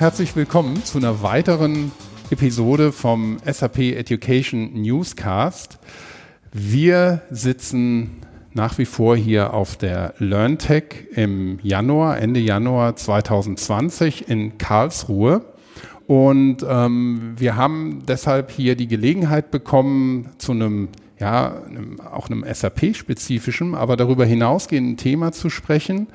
Herzlich willkommen zu einer weiteren Episode vom SAP Education Newscast. Wir sitzen nach wie vor hier auf der LearnTech im Januar, Ende Januar 2020 in Karlsruhe. Und ähm, wir haben deshalb hier die Gelegenheit bekommen, zu einem, ja, einem, auch einem SAP-spezifischen, aber darüber hinausgehenden Thema zu sprechen,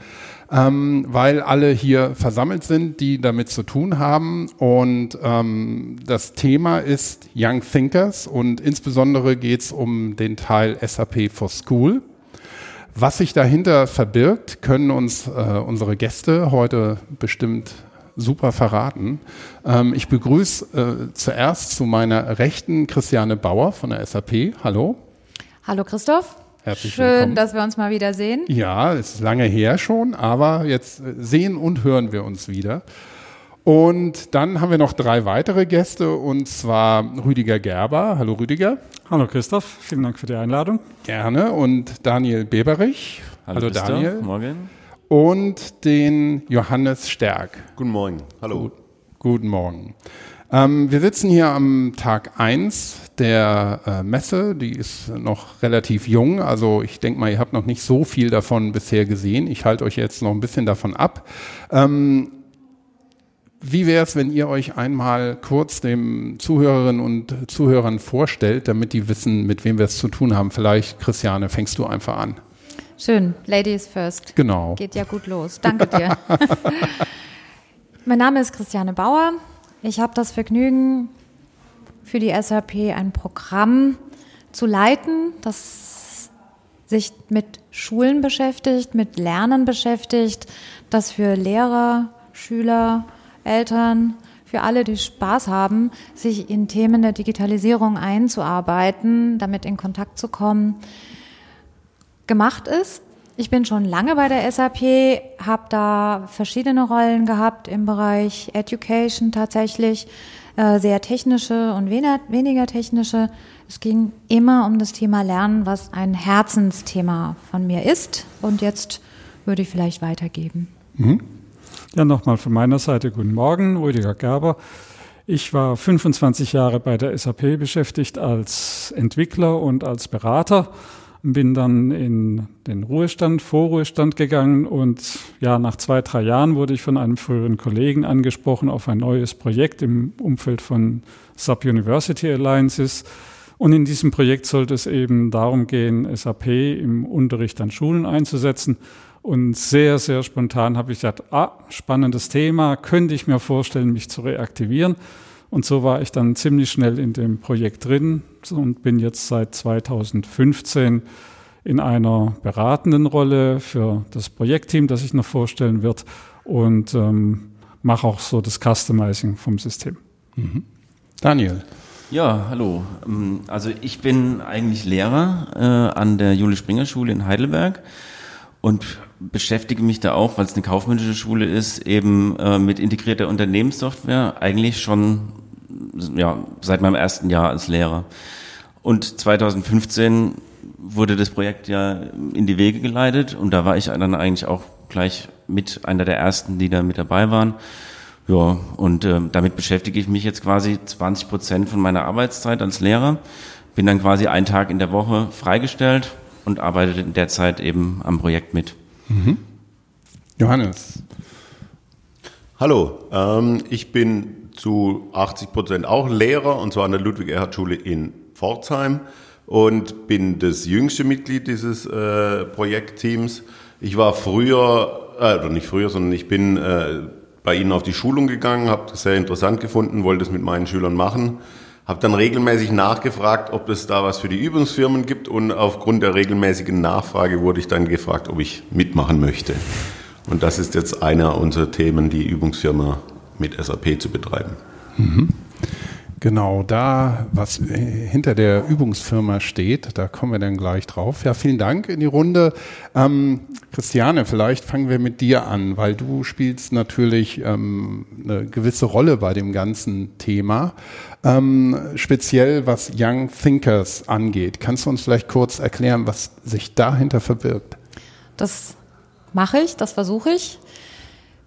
ähm, weil alle hier versammelt sind, die damit zu tun haben. Und ähm, das Thema ist Young Thinkers und insbesondere geht es um den Teil SAP for School. Was sich dahinter verbirgt, können uns äh, unsere Gäste heute bestimmt super verraten. Ähm, ich begrüße äh, zuerst zu meiner Rechten Christiane Bauer von der SAP. Hallo. Hallo Christoph. Herzlich Schön, willkommen. dass wir uns mal wieder sehen. Ja, es ist lange her schon, aber jetzt äh, sehen und hören wir uns wieder. Und dann haben wir noch drei weitere Gäste und zwar Rüdiger Gerber. Hallo Rüdiger. Hallo Christoph, vielen Dank für die Einladung. Gerne. Und Daniel Beberich. Hallo, Hallo Christoph. Daniel. Morgen. Und den Johannes Stärk. Guten Morgen. Hallo. Gut, guten Morgen. Ähm, wir sitzen hier am Tag 1 der äh, Messe. Die ist noch relativ jung. Also ich denke mal, ihr habt noch nicht so viel davon bisher gesehen. Ich halte euch jetzt noch ein bisschen davon ab. Ähm, wie wäre es, wenn ihr euch einmal kurz dem Zuhörerinnen und Zuhörern vorstellt, damit die wissen, mit wem wir es zu tun haben? Vielleicht, Christiane, fängst du einfach an. Schön, Ladies first. Genau. Geht ja gut los. Danke dir. mein Name ist Christiane Bauer. Ich habe das Vergnügen, für die SAP ein Programm zu leiten, das sich mit Schulen beschäftigt, mit Lernen beschäftigt, das für Lehrer, Schüler, Eltern, für alle, die Spaß haben, sich in Themen der Digitalisierung einzuarbeiten, damit in Kontakt zu kommen, gemacht ist. Ich bin schon lange bei der SAP, habe da verschiedene Rollen gehabt im Bereich Education tatsächlich, äh, sehr technische und weniger, weniger technische. Es ging immer um das Thema Lernen, was ein Herzensthema von mir ist. Und jetzt würde ich vielleicht weitergeben. Mhm. Ja, nochmal von meiner Seite guten Morgen, Rüdiger Gerber. Ich war 25 Jahre bei der SAP beschäftigt als Entwickler und als Berater bin dann in den Ruhestand, Vorruhestand gegangen und ja, nach zwei, drei Jahren wurde ich von einem früheren Kollegen angesprochen auf ein neues Projekt im Umfeld von Sub-University Alliances. Und in diesem Projekt sollte es eben darum gehen, SAP im Unterricht an Schulen einzusetzen. Und sehr, sehr spontan habe ich gesagt, ah, spannendes Thema, könnte ich mir vorstellen, mich zu reaktivieren. Und so war ich dann ziemlich schnell in dem Projekt drin und bin jetzt seit 2015 in einer beratenden Rolle für das Projektteam, das ich noch vorstellen wird und ähm, mache auch so das Customizing vom System. Mhm. Daniel. Ja, hallo. Ähm, also ich bin eigentlich Lehrer äh, an der Julius Springer Schule in Heidelberg und beschäftige mich da auch, weil es eine kaufmännische Schule ist, eben äh, mit integrierter Unternehmenssoftware, eigentlich schon ja, seit meinem ersten Jahr als Lehrer. Und 2015 wurde das Projekt ja in die Wege geleitet und da war ich dann eigentlich auch gleich mit einer der ersten, die da mit dabei waren. Ja, und äh, damit beschäftige ich mich jetzt quasi 20 Prozent von meiner Arbeitszeit als Lehrer. Bin dann quasi einen Tag in der Woche freigestellt und arbeite in der Zeit eben am Projekt mit. Mhm. Johannes. Hallo, ähm, ich bin zu 80 Prozent auch Lehrer und zwar an der Ludwig-Erhard-Schule in Pforzheim und bin das jüngste Mitglied dieses äh, Projektteams. Ich war früher, äh, oder nicht früher, sondern ich bin äh, bei Ihnen auf die Schulung gegangen, habe das sehr interessant gefunden, wollte es mit meinen Schülern machen, habe dann regelmäßig nachgefragt, ob es da was für die Übungsfirmen gibt und aufgrund der regelmäßigen Nachfrage wurde ich dann gefragt, ob ich mitmachen möchte. Und das ist jetzt einer unserer Themen, die Übungsfirma mit SAP zu betreiben. Mhm. Genau, da, was hinter der Übungsfirma steht, da kommen wir dann gleich drauf. Ja, vielen Dank in die Runde. Ähm, Christiane, vielleicht fangen wir mit dir an, weil du spielst natürlich ähm, eine gewisse Rolle bei dem ganzen Thema, ähm, speziell was Young Thinkers angeht. Kannst du uns vielleicht kurz erklären, was sich dahinter verbirgt? Das mache ich, das versuche ich.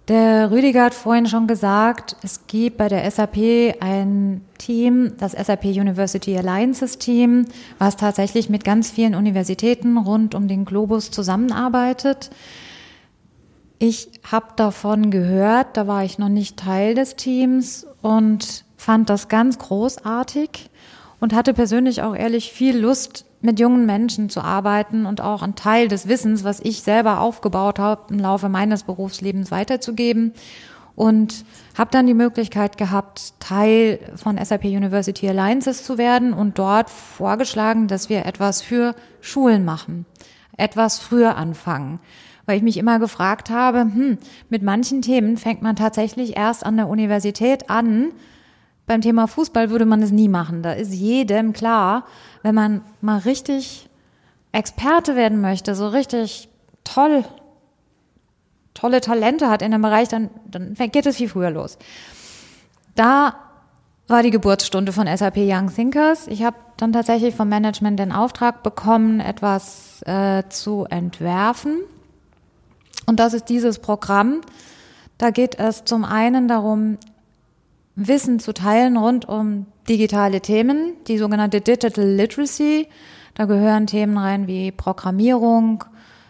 Der Rüdiger hat vorhin schon gesagt, es gibt bei der SAP ein Team, das SAP University Alliances Team, was tatsächlich mit ganz vielen Universitäten rund um den Globus zusammenarbeitet. Ich habe davon gehört, da war ich noch nicht Teil des Teams und fand das ganz großartig und hatte persönlich auch ehrlich viel Lust, mit jungen Menschen zu arbeiten und auch einen Teil des Wissens, was ich selber aufgebaut habe, im Laufe meines Berufslebens weiterzugeben. Und habe dann die Möglichkeit gehabt, Teil von SAP University Alliances zu werden und dort vorgeschlagen, dass wir etwas für Schulen machen, etwas früher anfangen. Weil ich mich immer gefragt habe, hm, mit manchen Themen fängt man tatsächlich erst an der Universität an, beim Thema Fußball würde man es nie machen. Da ist jedem klar, wenn man mal richtig Experte werden möchte, so richtig toll, tolle Talente hat in dem Bereich, dann, dann geht es viel früher los. Da war die Geburtsstunde von SAP Young Thinkers. Ich habe dann tatsächlich vom Management den Auftrag bekommen, etwas äh, zu entwerfen. Und das ist dieses Programm. Da geht es zum einen darum, Wissen zu teilen rund um digitale Themen, die sogenannte Digital Literacy. Da gehören Themen rein wie Programmierung,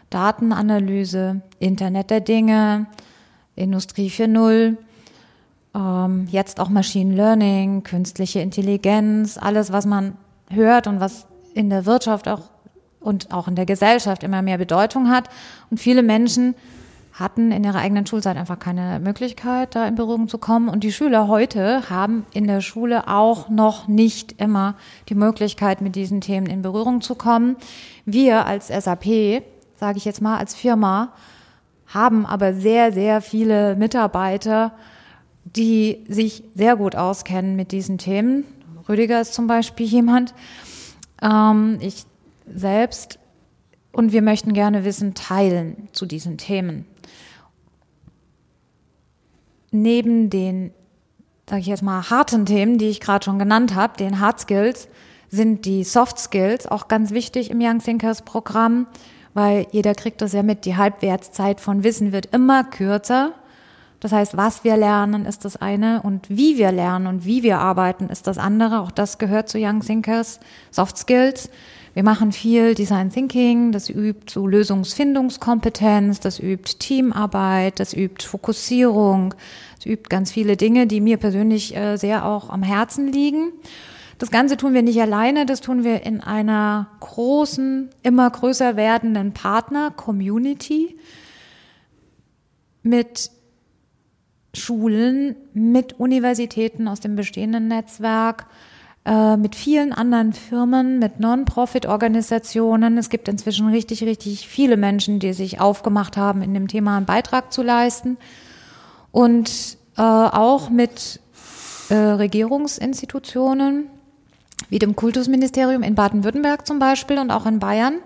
Datenanalyse, Internet der Dinge, Industrie 4.0, ähm, jetzt auch Machine Learning, künstliche Intelligenz, alles, was man hört und was in der Wirtschaft auch und auch in der Gesellschaft immer mehr Bedeutung hat. Und viele Menschen hatten in ihrer eigenen Schulzeit einfach keine Möglichkeit, da in Berührung zu kommen. Und die Schüler heute haben in der Schule auch noch nicht immer die Möglichkeit, mit diesen Themen in Berührung zu kommen. Wir als SAP, sage ich jetzt mal, als Firma, haben aber sehr, sehr viele Mitarbeiter, die sich sehr gut auskennen mit diesen Themen. Rüdiger ist zum Beispiel jemand. Ähm, ich selbst und wir möchten gerne Wissen teilen zu diesen Themen neben den, sage ich jetzt mal, harten Themen, die ich gerade schon genannt habe, den Hard Skills, sind die Soft Skills auch ganz wichtig im Young Thinkers Programm, weil jeder kriegt das ja mit, die Halbwertszeit von Wissen wird immer kürzer. Das heißt, was wir lernen, ist das eine und wie wir lernen und wie wir arbeiten, ist das andere. Auch das gehört zu Young Thinkers, Soft Skills. Wir machen viel Design Thinking, das übt so Lösungsfindungskompetenz, das übt Teamarbeit, das übt Fokussierung, das übt ganz viele Dinge, die mir persönlich äh, sehr auch am Herzen liegen. Das Ganze tun wir nicht alleine, das tun wir in einer großen, immer größer werdenden Partner-Community mit Schulen, mit Universitäten aus dem bestehenden Netzwerk, äh, mit vielen anderen Firmen, mit Non-Profit-Organisationen. Es gibt inzwischen richtig, richtig viele Menschen, die sich aufgemacht haben, in dem Thema einen Beitrag zu leisten. Und äh, auch mit äh, Regierungsinstitutionen, wie dem Kultusministerium in Baden-Württemberg zum Beispiel und auch in Bayern.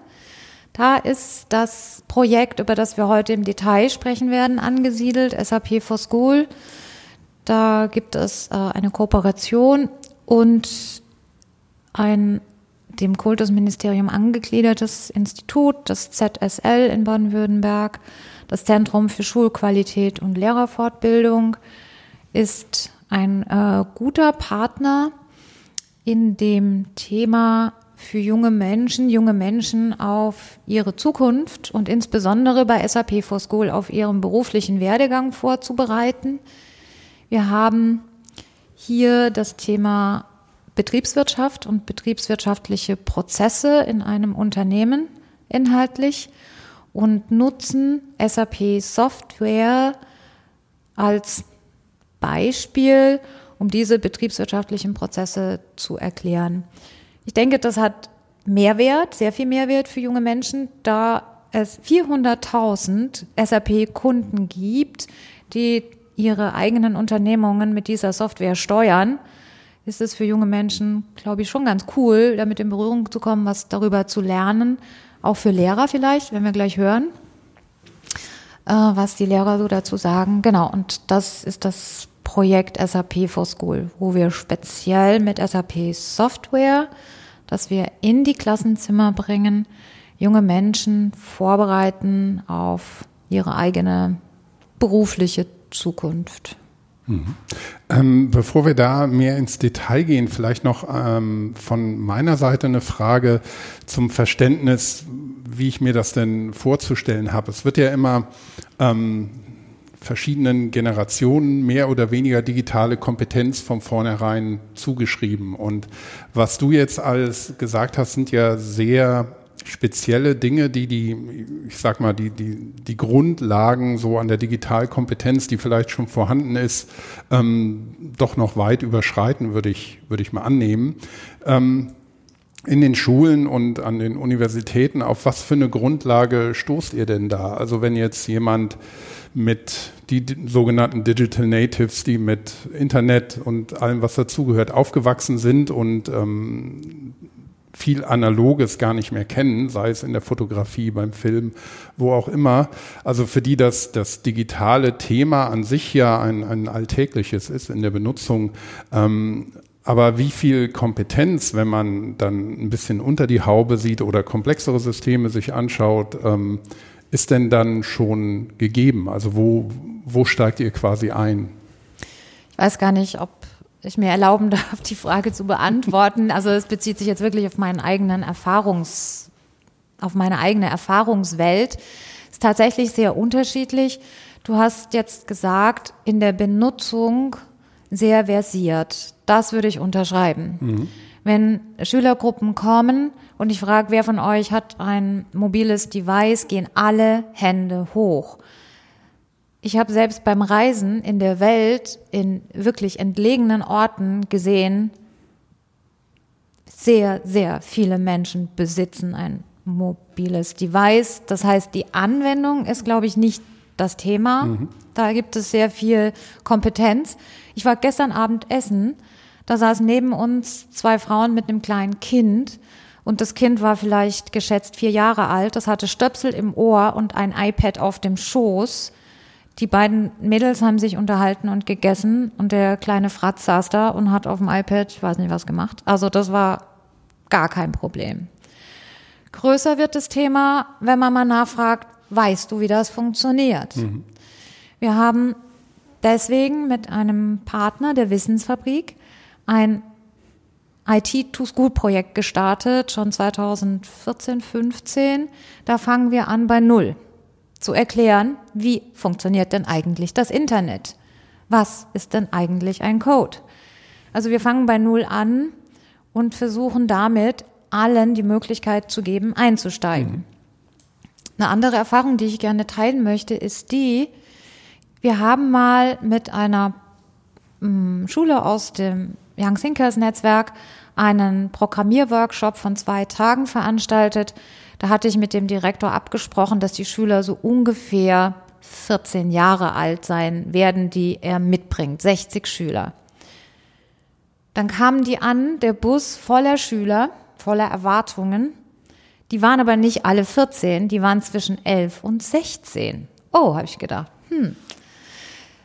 Da ist das Projekt, über das wir heute im Detail sprechen werden, angesiedelt, SAP for School. Da gibt es äh, eine Kooperation und ein dem Kultusministerium angegliedertes Institut, das ZSL in Baden-Württemberg, das Zentrum für Schulqualität und Lehrerfortbildung, ist ein äh, guter Partner in dem Thema für junge Menschen, junge Menschen auf ihre Zukunft und insbesondere bei SAP for School auf ihren beruflichen Werdegang vorzubereiten. Wir haben hier das Thema Betriebswirtschaft und betriebswirtschaftliche Prozesse in einem Unternehmen inhaltlich und nutzen SAP Software als Beispiel, um diese betriebswirtschaftlichen Prozesse zu erklären. Ich denke, das hat Mehrwert, sehr viel Mehrwert für junge Menschen, da es 400.000 SAP-Kunden gibt, die ihre eigenen Unternehmungen mit dieser Software steuern, ist es für junge Menschen, glaube ich, schon ganz cool, damit in Berührung zu kommen, was darüber zu lernen. Auch für Lehrer vielleicht, wenn wir gleich hören, äh, was die Lehrer so dazu sagen. Genau, und das ist das Projekt SAP for School, wo wir speziell mit SAP Software, dass wir in die Klassenzimmer bringen, junge Menschen vorbereiten auf ihre eigene berufliche Zukunft. Mhm. Ähm, bevor wir da mehr ins Detail gehen, vielleicht noch ähm, von meiner Seite eine Frage zum Verständnis, wie ich mir das denn vorzustellen habe. Es wird ja immer ähm, verschiedenen Generationen mehr oder weniger digitale Kompetenz von vornherein zugeschrieben. Und was du jetzt alles gesagt hast, sind ja sehr spezielle Dinge, die die, ich sag mal, die, die, die Grundlagen so an der Digitalkompetenz, die vielleicht schon vorhanden ist, ähm, doch noch weit überschreiten, würde ich, würde ich mal annehmen. Ähm, in den Schulen und an den Universitäten, auf was für eine Grundlage stoßt ihr denn da? Also wenn jetzt jemand mit die sogenannten Digital Natives, die mit Internet und allem, was dazugehört, aufgewachsen sind und ähm, viel Analoges gar nicht mehr kennen, sei es in der Fotografie, beim Film, wo auch immer. Also für die das, das digitale Thema an sich ja ein, ein alltägliches ist in der Benutzung. Ähm, aber wie viel Kompetenz, wenn man dann ein bisschen unter die Haube sieht oder komplexere Systeme sich anschaut, ähm, ist denn dann schon gegeben? Also wo, wo steigt ihr quasi ein? Ich weiß gar nicht, ob ich mir erlauben darf, die Frage zu beantworten. Also es bezieht sich jetzt wirklich auf meinen eigenen Erfahrungs, auf meine eigene Erfahrungswelt. Es ist tatsächlich sehr unterschiedlich. Du hast jetzt gesagt, in der Benutzung sehr versiert. Das würde ich unterschreiben. Mhm. Wenn Schülergruppen kommen und ich frage, wer von euch hat ein mobiles Device, gehen alle Hände hoch. Ich habe selbst beim Reisen in der Welt, in wirklich entlegenen Orten gesehen, sehr, sehr viele Menschen besitzen ein mobiles Device. Das heißt, die Anwendung ist, glaube ich, nicht das Thema. Mhm. Da gibt es sehr viel Kompetenz. Ich war gestern Abend essen. Da saßen neben uns zwei Frauen mit einem kleinen Kind. Und das Kind war vielleicht geschätzt vier Jahre alt. Das hatte Stöpsel im Ohr und ein iPad auf dem Schoß. Die beiden Mädels haben sich unterhalten und gegessen und der kleine Fratz saß da und hat auf dem iPad, ich weiß nicht was gemacht. Also das war gar kein Problem. Größer wird das Thema, wenn man mal nachfragt, weißt du, wie das funktioniert? Mhm. Wir haben deswegen mit einem Partner der Wissensfabrik ein IT-to-School-Projekt gestartet, schon 2014, 15. Da fangen wir an bei Null zu erklären, wie funktioniert denn eigentlich das Internet? Was ist denn eigentlich ein Code? Also wir fangen bei Null an und versuchen damit allen die Möglichkeit zu geben, einzusteigen. Mhm. Eine andere Erfahrung, die ich gerne teilen möchte, ist die, wir haben mal mit einer mm, Schule aus dem Young Thinkers Netzwerk einen Programmierworkshop von zwei Tagen veranstaltet, da hatte ich mit dem Direktor abgesprochen, dass die Schüler so ungefähr 14 Jahre alt sein werden, die er mitbringt. 60 Schüler. Dann kamen die an, der Bus voller Schüler, voller Erwartungen. Die waren aber nicht alle 14, die waren zwischen 11 und 16. Oh, habe ich gedacht. Hm,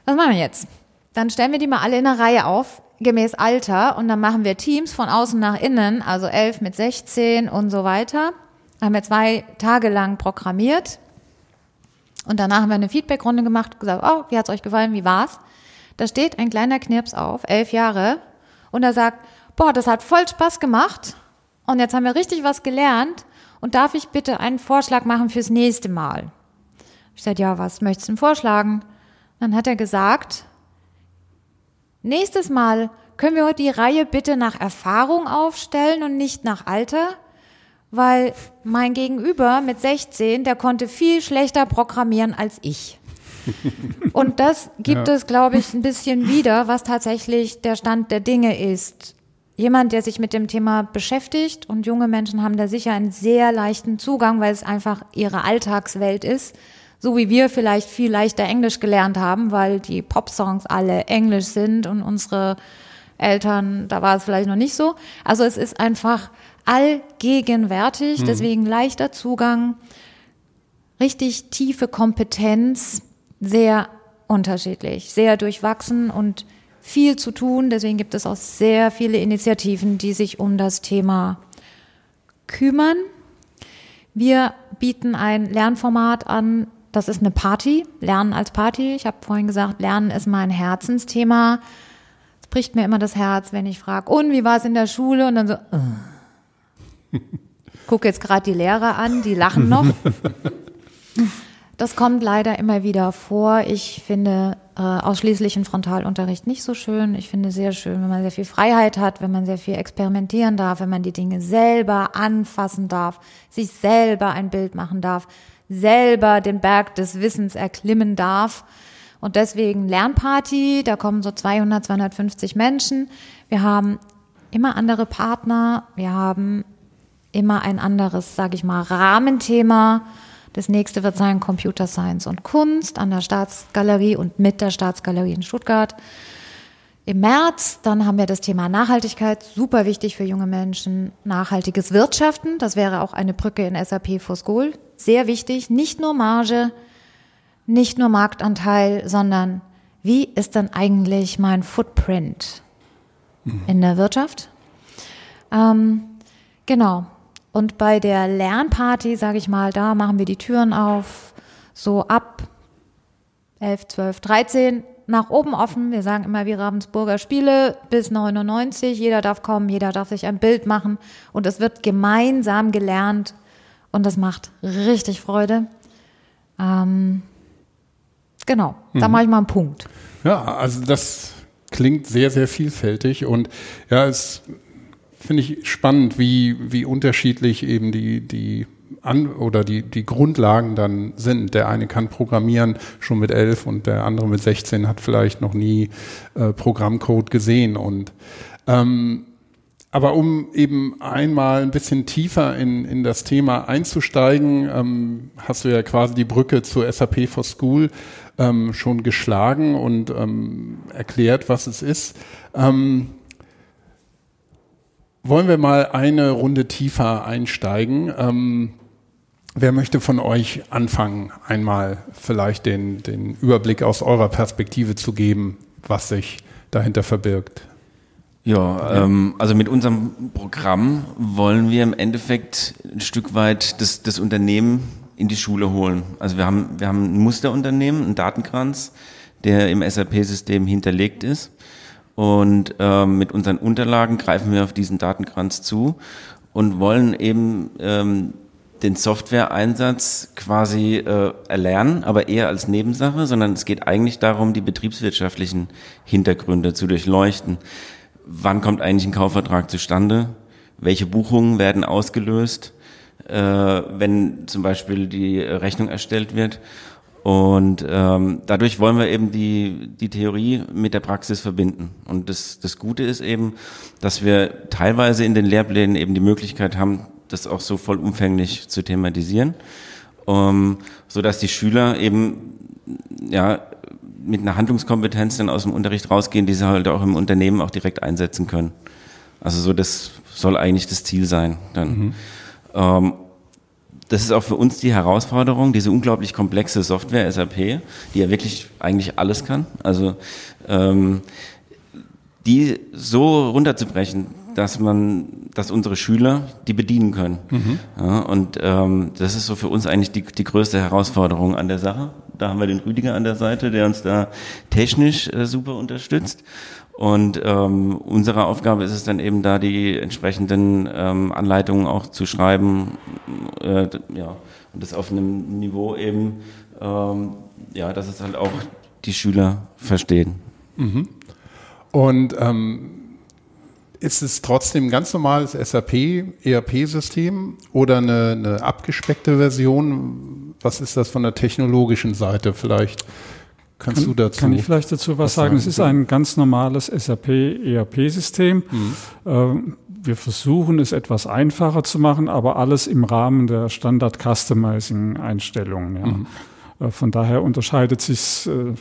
was machen wir jetzt? Dann stellen wir die mal alle in einer Reihe auf, gemäß Alter, und dann machen wir Teams von außen nach innen, also 11 mit 16 und so weiter haben wir zwei Tage lang programmiert und danach haben wir eine Feedbackrunde gemacht gesagt, oh, wie hat's euch gefallen, wie war's? Da steht ein kleiner Knirps auf, elf Jahre, und er sagt, boah, das hat voll Spaß gemacht und jetzt haben wir richtig was gelernt und darf ich bitte einen Vorschlag machen fürs nächste Mal? Ich sagte, ja, was möchtest du denn vorschlagen? Dann hat er gesagt, nächstes Mal können wir die Reihe bitte nach Erfahrung aufstellen und nicht nach Alter? Weil mein Gegenüber mit 16, der konnte viel schlechter programmieren als ich. Und das gibt ja. es, glaube ich, ein bisschen wieder, was tatsächlich der Stand der Dinge ist. Jemand, der sich mit dem Thema beschäftigt und junge Menschen haben da sicher einen sehr leichten Zugang, weil es einfach ihre Alltagswelt ist. So wie wir vielleicht viel leichter Englisch gelernt haben, weil die Popsongs alle Englisch sind und unsere Eltern, da war es vielleicht noch nicht so. Also es ist einfach allgegenwärtig, hm. deswegen leichter Zugang, richtig tiefe Kompetenz, sehr unterschiedlich, sehr durchwachsen und viel zu tun. Deswegen gibt es auch sehr viele Initiativen, die sich um das Thema kümmern. Wir bieten ein Lernformat an, das ist eine Party, Lernen als Party. Ich habe vorhin gesagt, Lernen ist mein Herzensthema. Es bricht mir immer das Herz, wenn ich frage, und wie war es in der Schule? Und dann so, äh. Gucke jetzt gerade die Lehrer an, die lachen noch. Das kommt leider immer wieder vor. Ich finde äh, ausschließlichen Frontalunterricht nicht so schön. Ich finde sehr schön, wenn man sehr viel Freiheit hat, wenn man sehr viel experimentieren darf, wenn man die Dinge selber anfassen darf, sich selber ein Bild machen darf, selber den Berg des Wissens erklimmen darf. Und deswegen Lernparty, da kommen so 200, 250 Menschen. Wir haben immer andere Partner, wir haben immer ein anderes, sage ich mal, Rahmenthema. Das nächste wird sein Computer Science und Kunst an der Staatsgalerie und mit der Staatsgalerie in Stuttgart. Im März, dann haben wir das Thema Nachhaltigkeit, super wichtig für junge Menschen. Nachhaltiges Wirtschaften, das wäre auch eine Brücke in SAP for School. Sehr wichtig, nicht nur Marge, nicht nur Marktanteil, sondern wie ist denn eigentlich mein Footprint mhm. in der Wirtschaft? Ähm, genau, und bei der Lernparty, sage ich mal, da machen wir die Türen auf, so ab 11, 12, 13 nach oben offen. Wir sagen immer wie Ravensburger Spiele bis 99. Jeder darf kommen, jeder darf sich ein Bild machen und es wird gemeinsam gelernt und das macht richtig Freude. Ähm, genau, mhm. da mache ich mal einen Punkt. Ja, also das klingt sehr, sehr vielfältig und ja, es finde ich spannend, wie, wie unterschiedlich eben die, die an oder die, die Grundlagen dann sind. Der eine kann programmieren schon mit elf und der andere mit 16 hat vielleicht noch nie äh, Programmcode gesehen. Und ähm, aber um eben einmal ein bisschen tiefer in, in das Thema einzusteigen, ähm, hast du ja quasi die Brücke zur SAP for School ähm, schon geschlagen und ähm, erklärt, was es ist. Ähm, wollen wir mal eine Runde tiefer einsteigen. Ähm, wer möchte von euch anfangen, einmal vielleicht den, den Überblick aus eurer Perspektive zu geben, was sich dahinter verbirgt? Ja, ähm, also mit unserem Programm wollen wir im Endeffekt ein Stück weit das, das Unternehmen in die Schule holen. Also wir haben, wir haben ein Musterunternehmen, einen Datenkranz, der im SAP-System hinterlegt ist. Und ähm, mit unseren Unterlagen greifen wir auf diesen Datenkranz zu und wollen eben ähm, den Software-Einsatz quasi äh, erlernen, aber eher als Nebensache, sondern es geht eigentlich darum, die betriebswirtschaftlichen Hintergründe zu durchleuchten. Wann kommt eigentlich ein Kaufvertrag zustande? Welche Buchungen werden ausgelöst, äh, wenn zum Beispiel die Rechnung erstellt wird? Und ähm, dadurch wollen wir eben die, die Theorie mit der Praxis verbinden. Und das, das Gute ist eben, dass wir teilweise in den Lehrplänen eben die Möglichkeit haben, das auch so vollumfänglich zu thematisieren, um, so dass die Schüler eben ja mit einer Handlungskompetenz dann aus dem Unterricht rausgehen, die sie halt auch im Unternehmen auch direkt einsetzen können. Also so das soll eigentlich das Ziel sein. Dann. Mhm. Ähm, das ist auch für uns die Herausforderung, diese unglaublich komplexe Software SAP, die ja wirklich eigentlich alles kann. Also ähm, die so runterzubrechen, dass man, dass unsere Schüler die bedienen können. Mhm. Ja, und ähm, das ist so für uns eigentlich die, die größte Herausforderung an der Sache. Da haben wir den Rüdiger an der Seite, der uns da technisch äh, super unterstützt. Und ähm, unsere Aufgabe ist es dann eben da, die entsprechenden ähm, Anleitungen auch zu schreiben, äh, ja, und das auf einem Niveau eben, ähm, ja, dass es halt auch die Schüler verstehen. Mhm. Und ähm, ist es trotzdem ein ganz normales SAP ERP-System oder eine, eine abgespeckte Version? Was ist das von der technologischen Seite vielleicht? Kannst kann, du dazu? Kann ich vielleicht dazu was, sagen? Es ist ein ganz normales SAP-ERP-System. Mhm. Ähm, wir versuchen es etwas einfacher zu machen, aber alles im Rahmen der Standard-Customizing-Einstellungen. Ja. Mhm. Äh, von daher unterscheidet sich äh,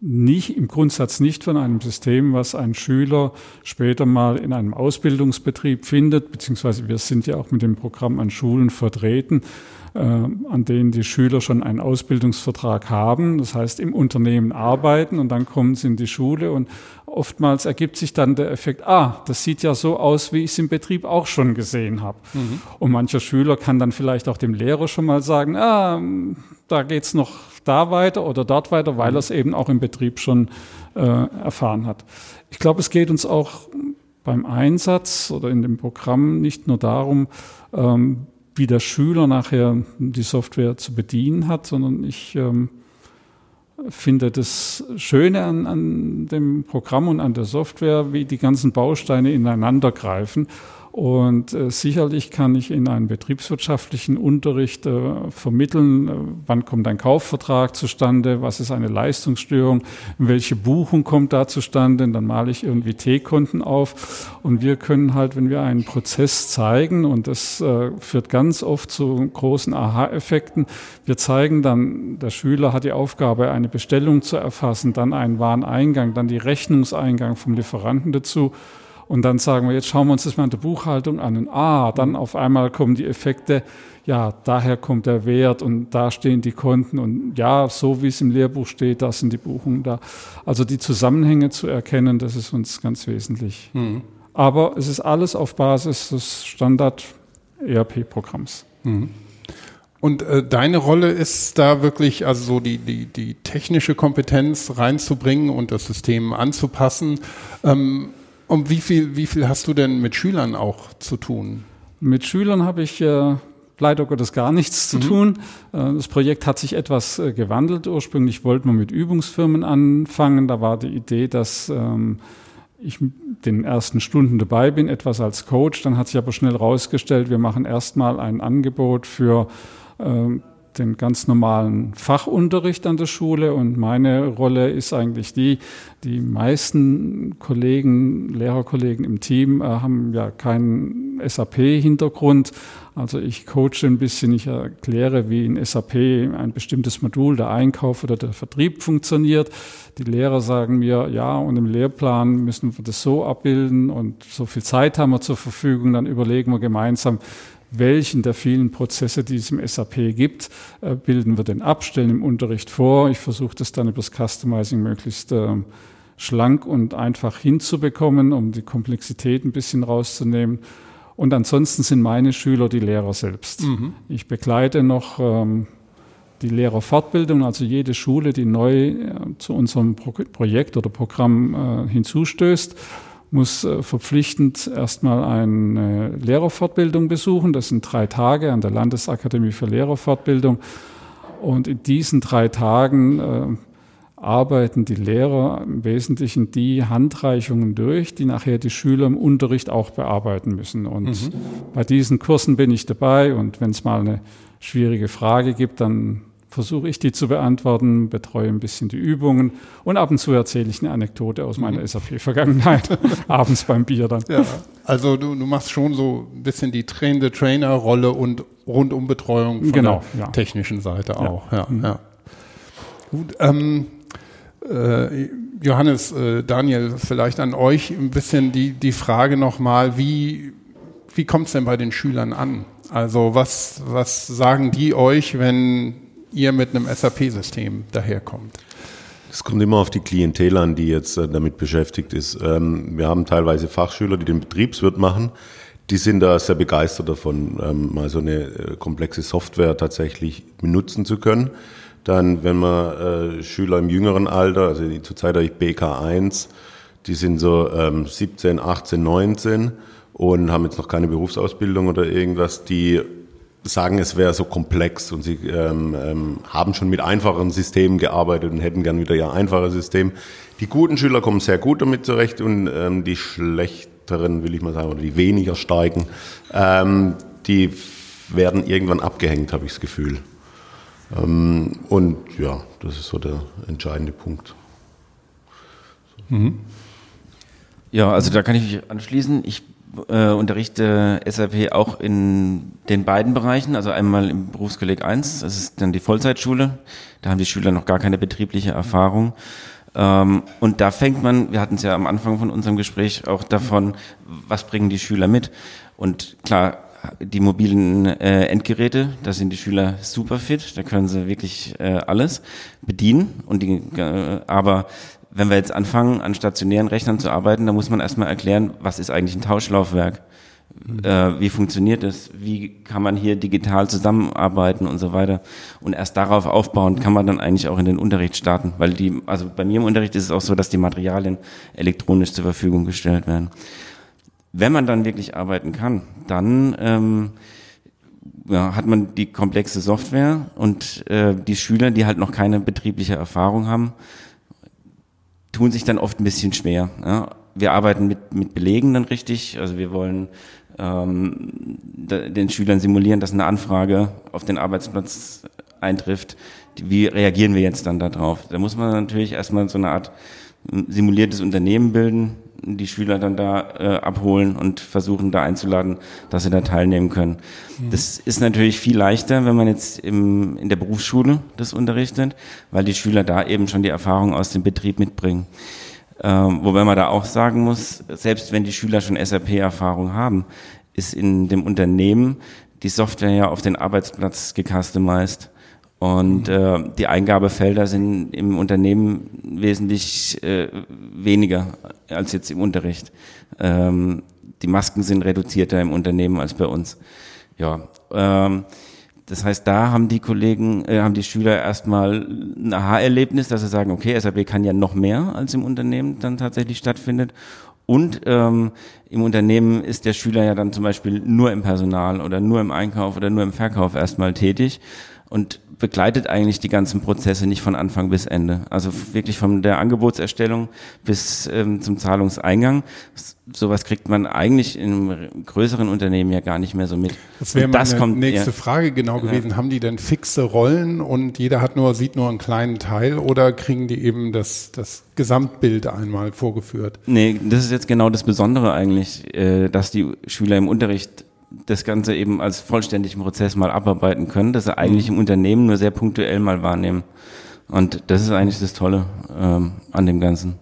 nicht, im Grundsatz nicht von einem System, was ein Schüler später mal in einem Ausbildungsbetrieb findet, beziehungsweise wir sind ja auch mit dem Programm an Schulen vertreten. Äh, an denen die Schüler schon einen Ausbildungsvertrag haben, das heißt im Unternehmen arbeiten und dann kommen sie in die Schule und oftmals ergibt sich dann der Effekt, ah, das sieht ja so aus, wie ich es im Betrieb auch schon gesehen habe. Mhm. Und mancher Schüler kann dann vielleicht auch dem Lehrer schon mal sagen, ah, da geht's noch da weiter oder dort weiter, weil er es eben auch im Betrieb schon äh, erfahren hat. Ich glaube, es geht uns auch beim Einsatz oder in dem Programm nicht nur darum, ähm, wie der Schüler nachher die Software zu bedienen hat, sondern ich ähm, finde das Schöne an, an dem Programm und an der Software, wie die ganzen Bausteine ineinander greifen und äh, sicherlich kann ich in einem betriebswirtschaftlichen Unterricht äh, vermitteln, äh, wann kommt ein Kaufvertrag zustande, was ist eine Leistungsstörung, welche Buchung kommt da zustande, dann male ich irgendwie T-Konten auf. Und wir können halt, wenn wir einen Prozess zeigen, und das äh, führt ganz oft zu großen Aha-Effekten, wir zeigen dann, der Schüler hat die Aufgabe, eine Bestellung zu erfassen, dann einen Wareneingang, dann die Rechnungseingang vom Lieferanten dazu und dann sagen wir, jetzt schauen wir uns das mal in der Buchhaltung an. Und ah, dann auf einmal kommen die Effekte, ja, daher kommt der Wert und da stehen die Konten und ja, so wie es im Lehrbuch steht, da sind die Buchungen da. Also die Zusammenhänge zu erkennen, das ist uns ganz wesentlich. Mhm. Aber es ist alles auf Basis des Standard-ERP-Programms. Mhm. Und äh, deine Rolle ist da wirklich, also so die, die, die technische Kompetenz reinzubringen und das System anzupassen. Ähm, und wie viel, wie viel hast du denn mit Schülern auch zu tun? Mit Schülern habe ich äh, leider Gottes gar nichts zu mhm. tun. Äh, das Projekt hat sich etwas äh, gewandelt. Ursprünglich wollten wir mit Übungsfirmen anfangen. Da war die Idee, dass ähm, ich den ersten Stunden dabei bin, etwas als Coach. Dann hat sich aber schnell herausgestellt, wir machen erstmal ein Angebot für ähm, den ganz normalen Fachunterricht an der Schule und meine Rolle ist eigentlich die, die meisten Kollegen, Lehrerkollegen im Team äh, haben ja keinen SAP-Hintergrund. Also ich coache ein bisschen, ich erkläre, wie in SAP ein bestimmtes Modul, der Einkauf oder der Vertrieb funktioniert. Die Lehrer sagen mir, ja, und im Lehrplan müssen wir das so abbilden und so viel Zeit haben wir zur Verfügung, dann überlegen wir gemeinsam, welchen der vielen Prozesse, die es im SAP gibt, äh, bilden wir denn ab, stellen im Unterricht vor. Ich versuche das dann über das Customizing möglichst äh, schlank und einfach hinzubekommen, um die Komplexität ein bisschen rauszunehmen. Und ansonsten sind meine Schüler die Lehrer selbst. Mhm. Ich begleite noch ähm, die Lehrerfortbildung, also jede Schule, die neu äh, zu unserem Pro Projekt oder Programm äh, hinzustößt muss äh, verpflichtend erstmal eine Lehrerfortbildung besuchen. Das sind drei Tage an der Landesakademie für Lehrerfortbildung. Und in diesen drei Tagen äh, arbeiten die Lehrer im Wesentlichen die Handreichungen durch, die nachher die Schüler im Unterricht auch bearbeiten müssen. Und mhm. bei diesen Kursen bin ich dabei und wenn es mal eine schwierige Frage gibt, dann versuche ich die zu beantworten, betreue ein bisschen die Übungen und ab und zu erzähle ich eine Anekdote aus meiner mhm. SAP-Vergangenheit, abends beim Bier dann. Ja, also du, du machst schon so ein bisschen die trainende Trainer-Rolle und Rundumbetreuung von genau, der ja. technischen Seite auch. Ja, mhm. Gut, ähm, äh, Johannes, äh, Daniel, vielleicht an euch ein bisschen die, die Frage nochmal, wie, wie kommt es denn bei den Schülern an? Also was, was sagen die euch, wenn ihr mit einem SAP-System daherkommt? Es kommt immer auf die Klientel an, die jetzt äh, damit beschäftigt ist. Ähm, wir haben teilweise Fachschüler, die den Betriebswirt machen. Die sind da sehr begeistert davon, ähm, mal so eine äh, komplexe Software tatsächlich benutzen zu können. Dann, wenn man äh, Schüler im jüngeren Alter, also zurzeit habe ich BK1, die sind so 17, 18, 19 und haben jetzt noch keine Berufsausbildung oder irgendwas, die sagen, es wäre so komplex und sie ähm, ähm, haben schon mit einfachen Systemen gearbeitet und hätten gern wieder ihr einfaches System. Die guten Schüler kommen sehr gut damit zurecht und ähm, die schlechteren, will ich mal sagen, oder die weniger starken, ähm, die werden irgendwann abgehängt, habe ich das Gefühl. Ähm, und ja, das ist so der entscheidende Punkt. Mhm. Ja, also da kann ich mich anschließen. Ich äh, unterrichte SAP auch in den beiden Bereichen, also einmal im Berufskolleg 1, das ist dann die Vollzeitschule, da haben die Schüler noch gar keine betriebliche Erfahrung. Ähm, und da fängt man, wir hatten es ja am Anfang von unserem Gespräch auch davon, was bringen die Schüler mit? Und klar, die mobilen äh, Endgeräte, da sind die Schüler super fit, da können sie wirklich äh, alles bedienen. Und die, äh, aber wenn wir jetzt anfangen, an stationären Rechnern zu arbeiten, dann muss man erstmal erklären, was ist eigentlich ein Tauschlaufwerk? Äh, wie funktioniert es? Wie kann man hier digital zusammenarbeiten und so weiter? Und erst darauf aufbauen kann man dann eigentlich auch in den Unterricht starten, weil die, also bei mir im Unterricht ist es auch so, dass die Materialien elektronisch zur Verfügung gestellt werden. Wenn man dann wirklich arbeiten kann, dann ähm, ja, hat man die komplexe Software und äh, die Schüler, die halt noch keine betriebliche Erfahrung haben, tun sich dann oft ein bisschen schwer. Ja. Wir arbeiten mit, mit Belegen dann richtig, also wir wollen ähm, den Schülern simulieren, dass eine Anfrage auf den Arbeitsplatz eintrifft. Wie reagieren wir jetzt dann darauf? Da muss man natürlich erstmal so eine Art hm, simuliertes Unternehmen bilden, die Schüler dann da äh, abholen und versuchen da einzuladen, dass sie da teilnehmen können. Mhm. Das ist natürlich viel leichter, wenn man jetzt im, in der Berufsschule das unterrichtet, weil die Schüler da eben schon die Erfahrung aus dem Betrieb mitbringen. Ähm, wobei man da auch sagen muss, selbst wenn die Schüler schon SAP-Erfahrung haben, ist in dem Unternehmen die Software ja auf den Arbeitsplatz gecustomized. Und äh, die Eingabefelder sind im Unternehmen wesentlich äh, weniger als jetzt im Unterricht. Ähm, die Masken sind reduzierter im Unternehmen als bei uns. Ja, ähm, das heißt, da haben die Kollegen, äh, haben die Schüler erstmal ein Aha-Erlebnis, dass sie sagen, okay, SAP kann ja noch mehr als im Unternehmen dann tatsächlich stattfindet. Und ähm, im Unternehmen ist der Schüler ja dann zum Beispiel nur im Personal oder nur im Einkauf oder nur im Verkauf erstmal tätig und begleitet eigentlich die ganzen Prozesse nicht von Anfang bis Ende. Also wirklich von der Angebotserstellung bis ähm, zum Zahlungseingang. Sowas kriegt man eigentlich in größeren Unternehmen ja gar nicht mehr so mit. Das wäre meine kommt, nächste ja, Frage genau gewesen. Ja. Haben die denn fixe Rollen und jeder hat nur, sieht nur einen kleinen Teil oder kriegen die eben das, das Gesamtbild einmal vorgeführt? Nee, das ist jetzt genau das Besondere eigentlich, äh, dass die Schüler im Unterricht das Ganze eben als vollständigen Prozess mal abarbeiten können, dass sie eigentlich mhm. im Unternehmen nur sehr punktuell mal wahrnehmen. Und das ist eigentlich das Tolle ähm, an dem Ganzen.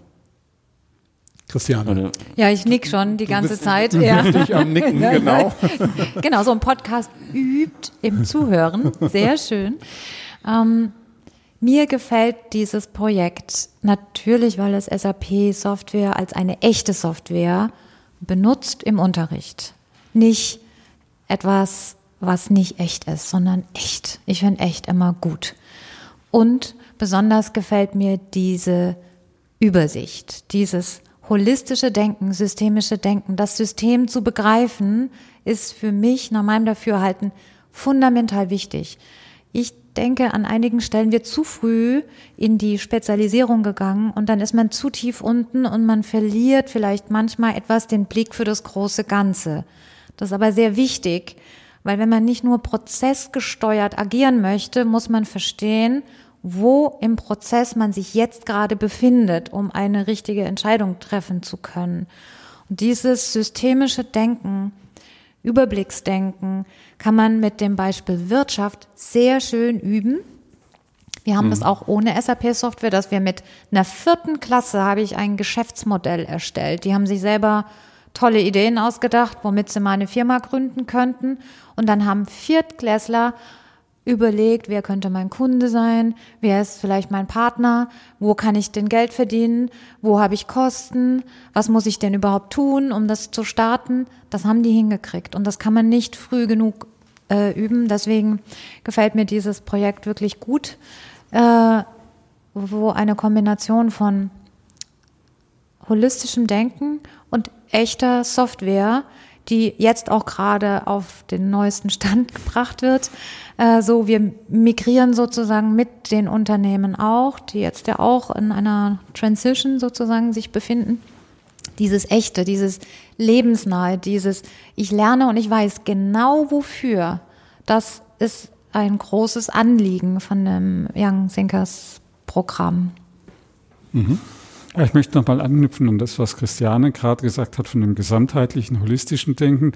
Christiane. Ja, ich nick schon die ganze Zeit. Ja. am Nicken, genau. genau, so ein Podcast übt im Zuhören. Sehr schön. Ähm, mir gefällt dieses Projekt natürlich, weil es SAP-Software als eine echte Software benutzt im Unterricht. Nicht etwas, was nicht echt ist, sondern echt. Ich finde echt immer gut. Und besonders gefällt mir diese Übersicht, dieses holistische Denken, systemische Denken. Das System zu begreifen, ist für mich nach meinem Dafürhalten fundamental wichtig. Ich denke, an einigen Stellen wird zu früh in die Spezialisierung gegangen und dann ist man zu tief unten und man verliert vielleicht manchmal etwas den Blick für das große Ganze. Das ist aber sehr wichtig, weil wenn man nicht nur prozessgesteuert agieren möchte, muss man verstehen, wo im Prozess man sich jetzt gerade befindet, um eine richtige Entscheidung treffen zu können. Und dieses systemische Denken, Überblicksdenken, kann man mit dem Beispiel Wirtschaft sehr schön üben. Wir haben mhm. das auch ohne SAP-Software, dass wir mit einer vierten Klasse habe ich ein Geschäftsmodell erstellt. Die haben sich selber tolle Ideen ausgedacht, womit sie mal eine Firma gründen könnten. Und dann haben Viertklässler überlegt, wer könnte mein Kunde sein, wer ist vielleicht mein Partner, wo kann ich denn Geld verdienen, wo habe ich Kosten, was muss ich denn überhaupt tun, um das zu starten. Das haben die hingekriegt und das kann man nicht früh genug äh, üben. Deswegen gefällt mir dieses Projekt wirklich gut, äh, wo eine Kombination von holistischem Denken echter Software, die jetzt auch gerade auf den neuesten Stand gebracht wird. Äh, so, wir migrieren sozusagen mit den Unternehmen auch, die jetzt ja auch in einer Transition sozusagen sich befinden. Dieses echte, dieses lebensnahe, dieses ich lerne und ich weiß genau wofür. Das ist ein großes Anliegen von dem Young Thinkers Programm. Mhm. Ja, ich möchte nochmal anknüpfen an das, was Christiane gerade gesagt hat von dem gesamtheitlichen, holistischen Denken,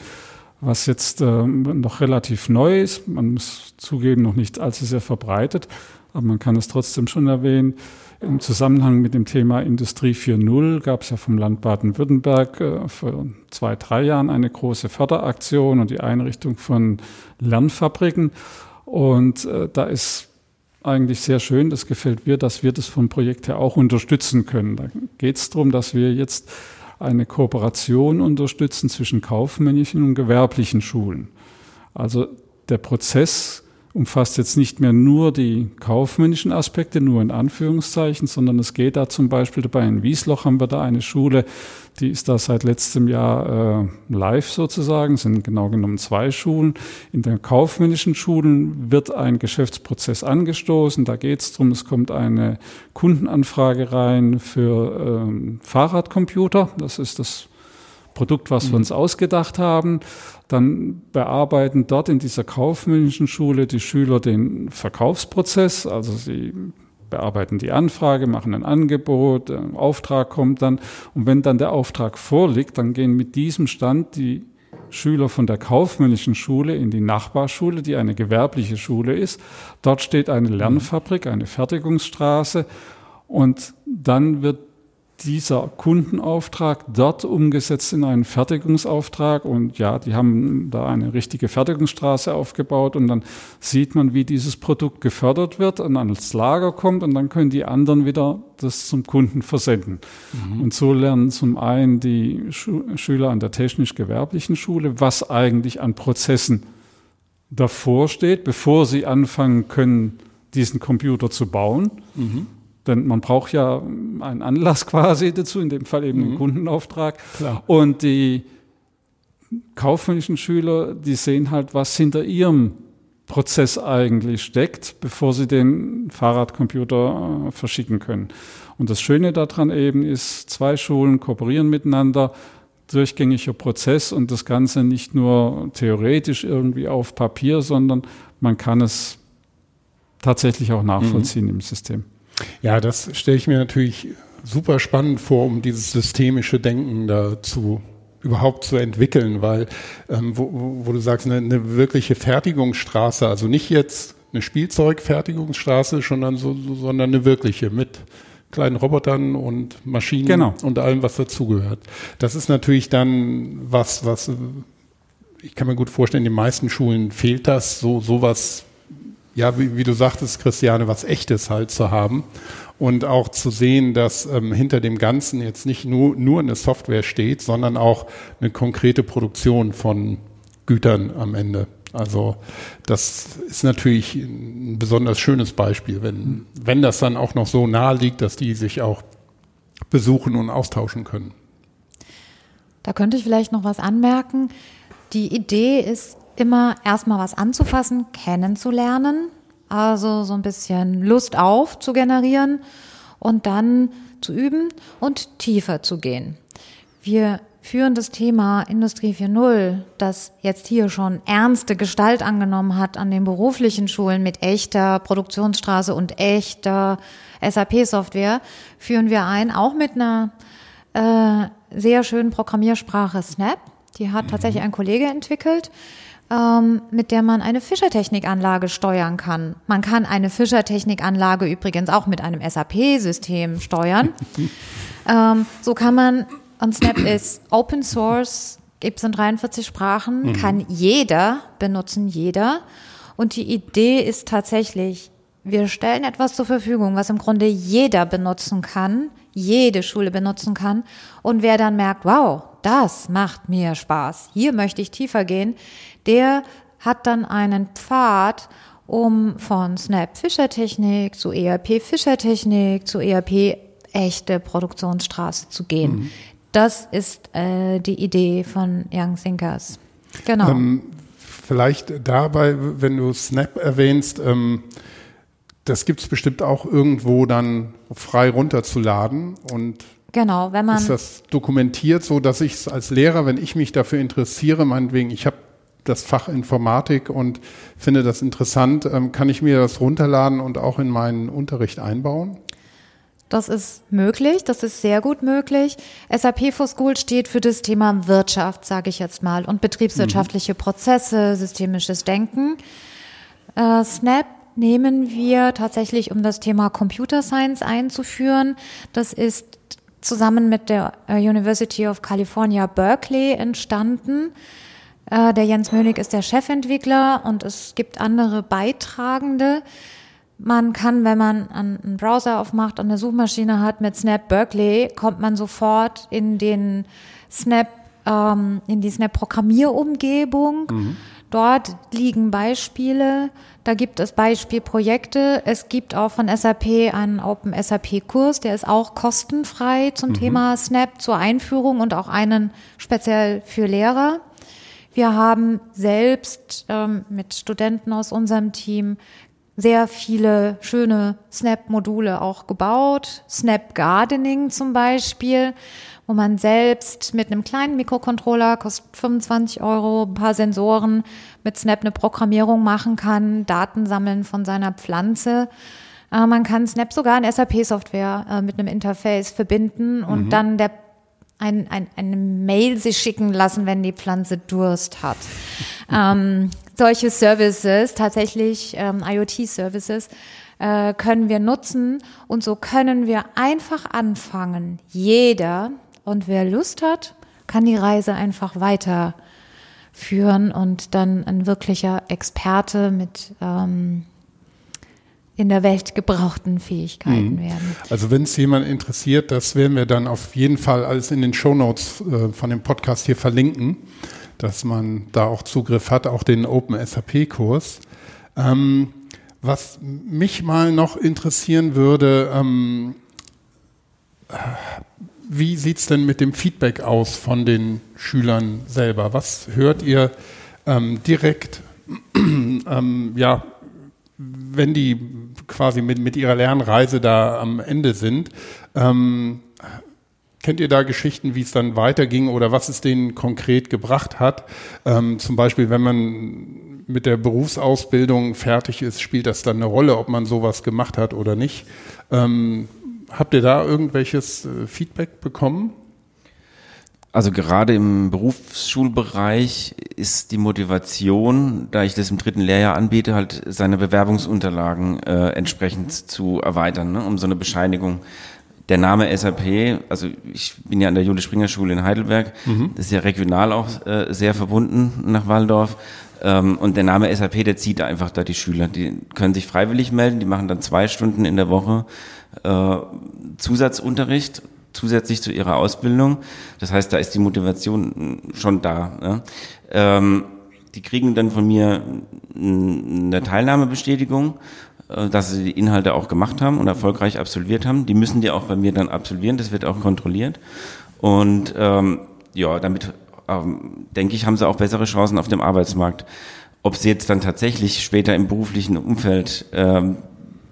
was jetzt äh, noch relativ neu ist. Man muss zugeben, noch nicht allzu sehr verbreitet, aber man kann es trotzdem schon erwähnen. Im Zusammenhang mit dem Thema Industrie 4.0 gab es ja vom Land Baden-Württemberg äh, vor zwei, drei Jahren eine große Förderaktion und die Einrichtung von Lernfabriken. Und äh, da ist eigentlich sehr schön, das gefällt mir, dass wir das vom Projekt her auch unterstützen können. Da geht es darum, dass wir jetzt eine Kooperation unterstützen zwischen kaufmännischen und gewerblichen Schulen. Also der Prozess umfasst jetzt nicht mehr nur die kaufmännischen Aspekte, nur in Anführungszeichen, sondern es geht da zum Beispiel dabei in Wiesloch haben wir da eine Schule, die ist da seit letztem Jahr äh, live sozusagen, sind genau genommen zwei Schulen. In den kaufmännischen Schulen wird ein Geschäftsprozess angestoßen. Da geht es darum, es kommt eine Kundenanfrage rein für ähm, Fahrradcomputer. Das ist das Produkt, was wir mhm. uns ausgedacht haben. Dann bearbeiten dort in dieser kaufmännischen Schule die Schüler den Verkaufsprozess. Also sie bearbeiten die Anfrage, machen ein Angebot, ein Auftrag kommt dann. Und wenn dann der Auftrag vorliegt, dann gehen mit diesem Stand die Schüler von der kaufmännischen Schule in die Nachbarschule, die eine gewerbliche Schule ist. Dort steht eine Lernfabrik, eine Fertigungsstraße. Und dann wird dieser Kundenauftrag dort umgesetzt in einen Fertigungsauftrag. Und ja, die haben da eine richtige Fertigungsstraße aufgebaut und dann sieht man, wie dieses Produkt gefördert wird und ans Lager kommt und dann können die anderen wieder das zum Kunden versenden. Mhm. Und so lernen zum einen die Schu Schüler an der technisch-gewerblichen Schule, was eigentlich an Prozessen davor steht, bevor sie anfangen können, diesen Computer zu bauen. Mhm. Denn man braucht ja einen Anlass quasi dazu, in dem Fall eben mhm. den Kundenauftrag. Klar. Und die kaufmännischen Schüler, die sehen halt, was hinter ihrem Prozess eigentlich steckt, bevor sie den Fahrradcomputer äh, verschicken können. Und das Schöne daran eben ist, zwei Schulen kooperieren miteinander, durchgängiger Prozess und das Ganze nicht nur theoretisch irgendwie auf Papier, sondern man kann es tatsächlich auch nachvollziehen mhm. im System. Ja, das stelle ich mir natürlich super spannend vor, um dieses systemische Denken dazu überhaupt zu entwickeln, weil ähm, wo, wo, du sagst, eine, eine wirkliche Fertigungsstraße, also nicht jetzt eine Spielzeugfertigungsstraße, sondern, so, so, sondern eine wirkliche mit kleinen Robotern und Maschinen genau. und allem, was dazugehört. Das ist natürlich dann was, was ich kann mir gut vorstellen, in den meisten Schulen fehlt das, so sowas ja, wie, wie, du sagtest, Christiane, was Echtes halt zu haben und auch zu sehen, dass ähm, hinter dem Ganzen jetzt nicht nur, nur eine Software steht, sondern auch eine konkrete Produktion von Gütern am Ende. Also das ist natürlich ein besonders schönes Beispiel, wenn, wenn das dann auch noch so nahe liegt, dass die sich auch besuchen und austauschen können. Da könnte ich vielleicht noch was anmerken. Die Idee ist immer erstmal was anzufassen, kennenzulernen, also so ein bisschen Lust auf zu generieren und dann zu üben und tiefer zu gehen. Wir führen das Thema Industrie 4.0, das jetzt hier schon ernste Gestalt angenommen hat an den beruflichen Schulen mit echter Produktionsstraße und echter SAP-Software, führen wir ein, auch mit einer äh, sehr schönen Programmiersprache Snap. Die hat tatsächlich ein Kollege entwickelt ähm, mit der man eine Fischertechnikanlage steuern kann. Man kann eine Fischertechnikanlage übrigens auch mit einem SAP-System steuern. ähm, so kann man, und Snap ist Open Source, gibt es in 43 Sprachen, mhm. kann jeder benutzen, jeder. Und die Idee ist tatsächlich, wir stellen etwas zur Verfügung, was im Grunde jeder benutzen kann, jede Schule benutzen kann. Und wer dann merkt, wow, das macht mir Spaß, hier möchte ich tiefer gehen, der hat dann einen Pfad, um von Snap Fischertechnik zu ERP Fischertechnik zu ERP echte Produktionsstraße zu gehen. Mhm. Das ist äh, die Idee von Young Thinkers. Genau. Ähm, vielleicht dabei, wenn du Snap erwähnst, ähm, das gibt es bestimmt auch irgendwo dann frei runterzuladen und Genau, wenn man. Ist das dokumentiert, so dass ich es als Lehrer, wenn ich mich dafür interessiere, meinetwegen, ich habe das Fach Informatik und finde das interessant, ähm, kann ich mir das runterladen und auch in meinen Unterricht einbauen? Das ist möglich, das ist sehr gut möglich. SAP for School steht für das Thema Wirtschaft, sage ich jetzt mal, und betriebswirtschaftliche mhm. Prozesse, systemisches Denken. Äh, Snap nehmen wir tatsächlich, um das Thema Computer Science einzuführen. Das ist zusammen mit der äh, University of California, Berkeley entstanden. Äh, der Jens Mönig ist der Chefentwickler und es gibt andere Beitragende. Man kann, wenn man einen Browser aufmacht und eine Suchmaschine hat mit Snap Berkeley, kommt man sofort in den Snap, ähm, in die Snap Programmierumgebung. Mhm. Dort liegen Beispiele, da gibt es Beispielprojekte. Es gibt auch von SAP einen Open SAP Kurs, der ist auch kostenfrei zum mhm. Thema Snap zur Einführung und auch einen speziell für Lehrer. Wir haben selbst ähm, mit Studenten aus unserem Team sehr viele schöne Snap-Module auch gebaut. Snap Gardening zum Beispiel wo man selbst mit einem kleinen Mikrocontroller, kostet 25 Euro, ein paar Sensoren, mit Snap eine Programmierung machen kann, Daten sammeln von seiner Pflanze. Äh, man kann Snap sogar in SAP-Software äh, mit einem Interface verbinden und mhm. dann der ein, ein, eine Mail sich schicken lassen, wenn die Pflanze Durst hat. ähm, solche Services, tatsächlich ähm, IoT-Services, äh, können wir nutzen und so können wir einfach anfangen, jeder und wer Lust hat, kann die Reise einfach weiterführen und dann ein wirklicher Experte mit ähm, in der Welt gebrauchten Fähigkeiten mhm. werden. Also wenn es jemand interessiert, das werden wir dann auf jeden Fall alles in den Shownotes äh, von dem Podcast hier verlinken, dass man da auch Zugriff hat, auch den Open SAP-Kurs. Ähm, was mich mal noch interessieren würde, ähm, wie sieht es denn mit dem Feedback aus von den Schülern selber? Was hört ihr ähm, direkt, ähm, ja, wenn die quasi mit, mit ihrer Lernreise da am Ende sind? Ähm, kennt ihr da Geschichten, wie es dann weiterging oder was es denen konkret gebracht hat? Ähm, zum Beispiel, wenn man mit der Berufsausbildung fertig ist, spielt das dann eine Rolle, ob man sowas gemacht hat oder nicht? Ähm, Habt ihr da irgendwelches äh, Feedback bekommen? Also gerade im Berufsschulbereich ist die Motivation, da ich das im dritten Lehrjahr anbiete, halt seine Bewerbungsunterlagen äh, entsprechend zu erweitern, ne, um so eine Bescheinigung. Der Name SAP, also ich bin ja an der Jule Springer Schule in Heidelberg, mhm. das ist ja regional auch äh, sehr verbunden nach Waldorf. Ähm, und der Name SAP, der zieht einfach da die Schüler. Die können sich freiwillig melden, die machen dann zwei Stunden in der Woche äh, Zusatzunterricht zusätzlich zu ihrer Ausbildung. Das heißt, da ist die Motivation schon da. Ja. Ähm, die kriegen dann von mir eine Teilnahmebestätigung, äh, dass sie die Inhalte auch gemacht haben und erfolgreich absolviert haben. Die müssen die auch bei mir dann absolvieren, das wird auch kontrolliert. Und ähm, ja, damit ähm, denke ich, haben sie auch bessere Chancen auf dem Arbeitsmarkt. Ob sie jetzt dann tatsächlich später im beruflichen Umfeld ähm,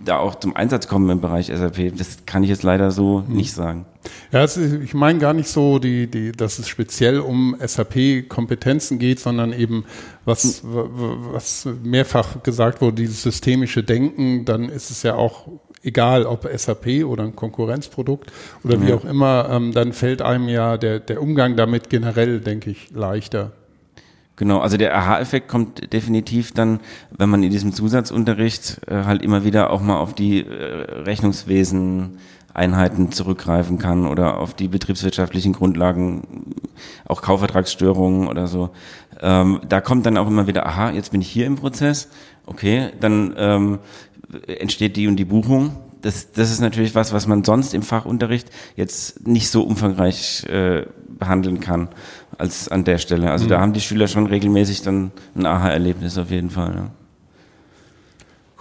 da auch zum Einsatz kommen im Bereich SAP. Das kann ich jetzt leider so hm. nicht sagen. Ja, ist, ich meine gar nicht so, die, die, dass es speziell um SAP-Kompetenzen geht, sondern eben, was, was mehrfach gesagt wurde, dieses systemische Denken, dann ist es ja auch egal, ob SAP oder ein Konkurrenzprodukt oder ja. wie auch immer, ähm, dann fällt einem ja der, der Umgang damit generell, denke ich, leichter. Genau, also der Aha-Effekt kommt definitiv dann, wenn man in diesem Zusatzunterricht äh, halt immer wieder auch mal auf die äh, Rechnungswesen Einheiten zurückgreifen kann oder auf die betriebswirtschaftlichen Grundlagen, auch Kaufvertragsstörungen oder so. Ähm, da kommt dann auch immer wieder, aha, jetzt bin ich hier im Prozess, okay, dann ähm, entsteht die und die Buchung. Das, das ist natürlich was, was man sonst im Fachunterricht jetzt nicht so umfangreich äh, behandeln kann als an der Stelle. Also mhm. da haben die Schüler schon regelmäßig dann ein Aha-Erlebnis auf jeden Fall. Ja.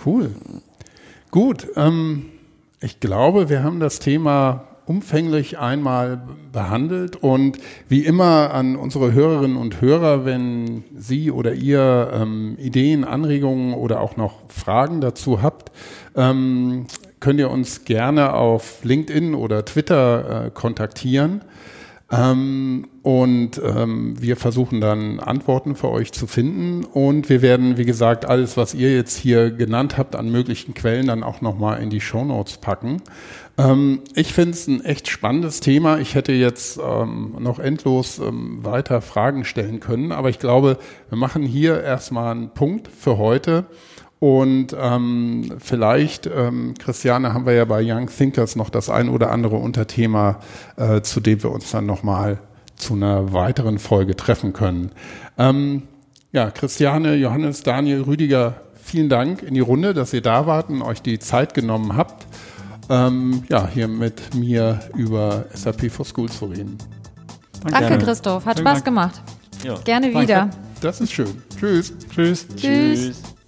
Cool. Gut, ähm, ich glaube, wir haben das Thema umfänglich einmal behandelt und wie immer an unsere Hörerinnen und Hörer, wenn Sie oder ihr ähm, Ideen, Anregungen oder auch noch Fragen dazu habt, ähm, könnt ihr uns gerne auf LinkedIn oder Twitter äh, kontaktieren. Ähm, und ähm, wir versuchen dann Antworten für euch zu finden. Und wir werden, wie gesagt, alles, was ihr jetzt hier genannt habt an möglichen Quellen, dann auch nochmal in die Show Notes packen. Ähm, ich finde es ein echt spannendes Thema. Ich hätte jetzt ähm, noch endlos ähm, weiter Fragen stellen können, aber ich glaube, wir machen hier erstmal einen Punkt für heute Und ähm, vielleicht, ähm, Christiane, haben wir ja bei Young Thinkers noch das ein oder andere Unterthema, äh, zu dem wir uns dann nochmal zu einer weiteren Folge treffen können. Ähm, ja, Christiane, Johannes, Daniel, Rüdiger, vielen Dank in die Runde, dass ihr da wart und euch die Zeit genommen habt, ähm, ja, hier mit mir über SAP for Schools zu reden. Danke, Danke Christoph. Hat Vielen Spaß Dank. gemacht. Ja. Gerne wieder. Das ist schön. Tschüss. Tschüss. Tschüss. Tschüss.